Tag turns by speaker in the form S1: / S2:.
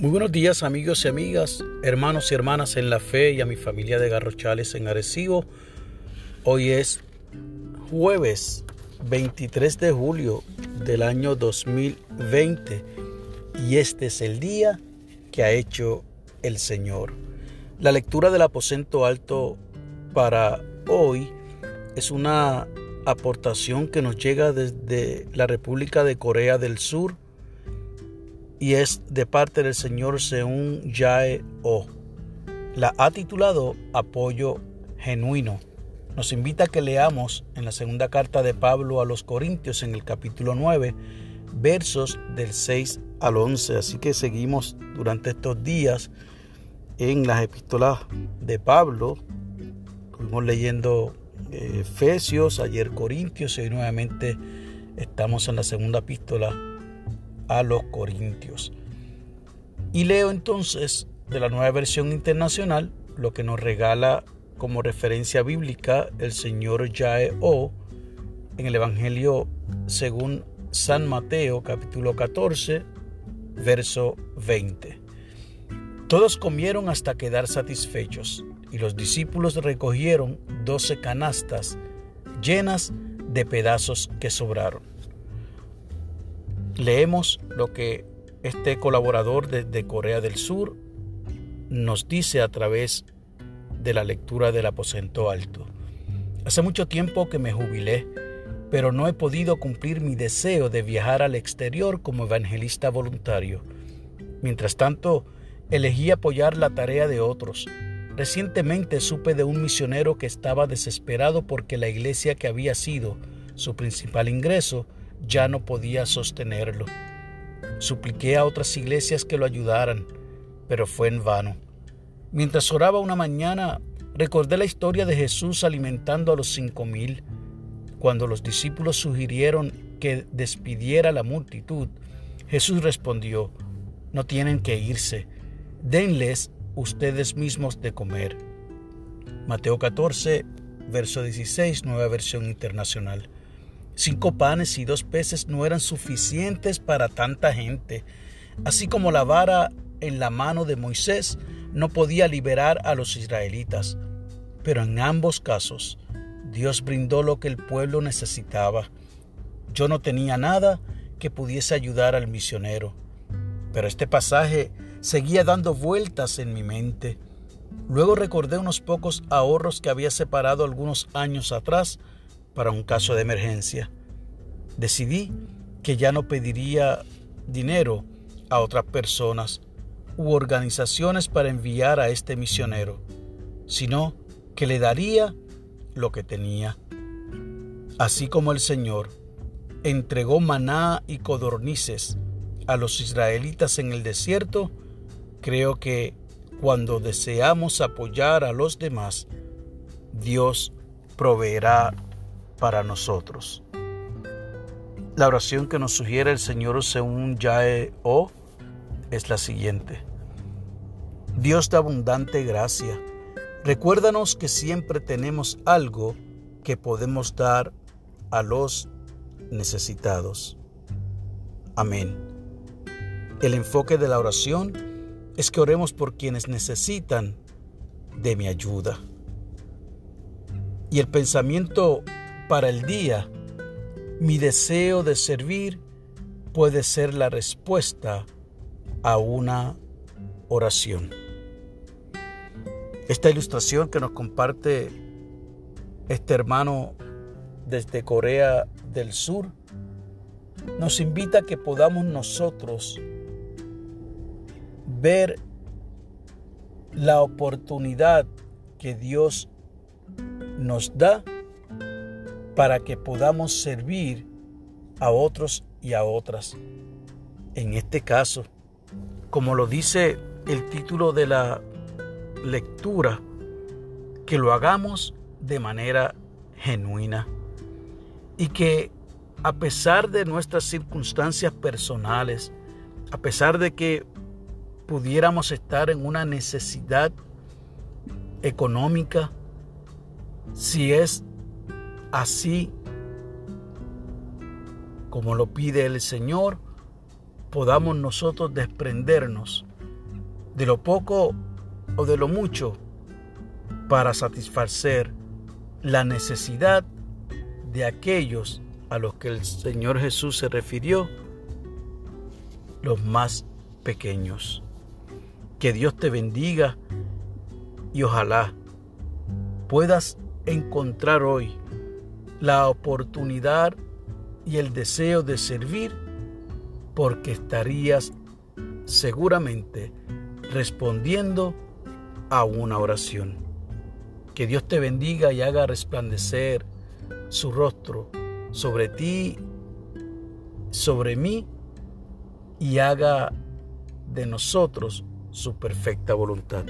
S1: Muy buenos días amigos y amigas, hermanos y hermanas en la fe y a mi familia de Garrochales en Arecibo. Hoy es jueves 23 de julio del año 2020 y este es el día que ha hecho el Señor. La lectura del aposento alto para hoy es una aportación que nos llega desde la República de Corea del Sur y es de parte del señor Seun Jae O. La ha titulado Apoyo Genuino. Nos invita a que leamos en la segunda carta de Pablo a los Corintios en el capítulo 9, versos del 6 al 11. Así que seguimos durante estos días en las epístolas de Pablo. Estuvimos leyendo eh, Efesios, ayer Corintios y hoy nuevamente estamos en la segunda epístola a los Corintios. Y leo entonces de la nueva versión internacional lo que nos regala como referencia bíblica el señor Yae O en el Evangelio según San Mateo capítulo 14 verso 20. Todos comieron hasta quedar satisfechos y los discípulos recogieron doce canastas llenas de pedazos que sobraron leemos lo que este colaborador desde Corea del Sur nos dice a través de la lectura del aposento alto. Hace mucho tiempo que me jubilé, pero no he podido cumplir mi deseo de viajar al exterior como evangelista voluntario. Mientras tanto, elegí apoyar la tarea de otros. Recientemente supe de un misionero que estaba desesperado porque la iglesia que había sido su principal ingreso ya no podía sostenerlo. Supliqué a otras iglesias que lo ayudaran, pero fue en vano. Mientras oraba una mañana, recordé la historia de Jesús alimentando a los cinco mil. Cuando los discípulos sugirieron que despidiera a la multitud, Jesús respondió, no tienen que irse, denles ustedes mismos de comer. Mateo 14, verso 16, nueva versión internacional. Cinco panes y dos peces no eran suficientes para tanta gente, así como la vara en la mano de Moisés no podía liberar a los israelitas. Pero en ambos casos, Dios brindó lo que el pueblo necesitaba. Yo no tenía nada que pudiese ayudar al misionero. Pero este pasaje seguía dando vueltas en mi mente. Luego recordé unos pocos ahorros que había separado algunos años atrás para un caso de emergencia. Decidí que ya no pediría dinero a otras personas u organizaciones para enviar a este misionero, sino que le daría lo que tenía. Así como el Señor entregó maná y codornices a los israelitas en el desierto, creo que cuando deseamos apoyar a los demás, Dios proveerá nosotros. La oración que nos sugiere el Señor según Yae O es la siguiente. Dios de abundante gracia, recuérdanos que siempre tenemos algo que podemos dar a los necesitados. Amén. El enfoque de la oración es que oremos por quienes necesitan de mi ayuda. Y el pensamiento para el día, mi deseo de servir puede ser la respuesta a una oración. Esta ilustración que nos comparte este hermano desde Corea del Sur nos invita a que podamos nosotros ver la oportunidad que Dios nos da para que podamos servir a otros y a otras. En este caso, como lo dice el título de la lectura, que lo hagamos de manera genuina y que a pesar de nuestras circunstancias personales, a pesar de que pudiéramos estar en una necesidad económica, si es así como lo pide el Señor, podamos nosotros desprendernos de lo poco o de lo mucho para satisfacer la necesidad de aquellos a los que el Señor Jesús se refirió, los más pequeños. Que Dios te bendiga y ojalá puedas encontrar hoy la oportunidad y el deseo de servir porque estarías seguramente respondiendo a una oración. Que Dios te bendiga y haga resplandecer su rostro sobre ti, sobre mí, y haga de nosotros su perfecta voluntad.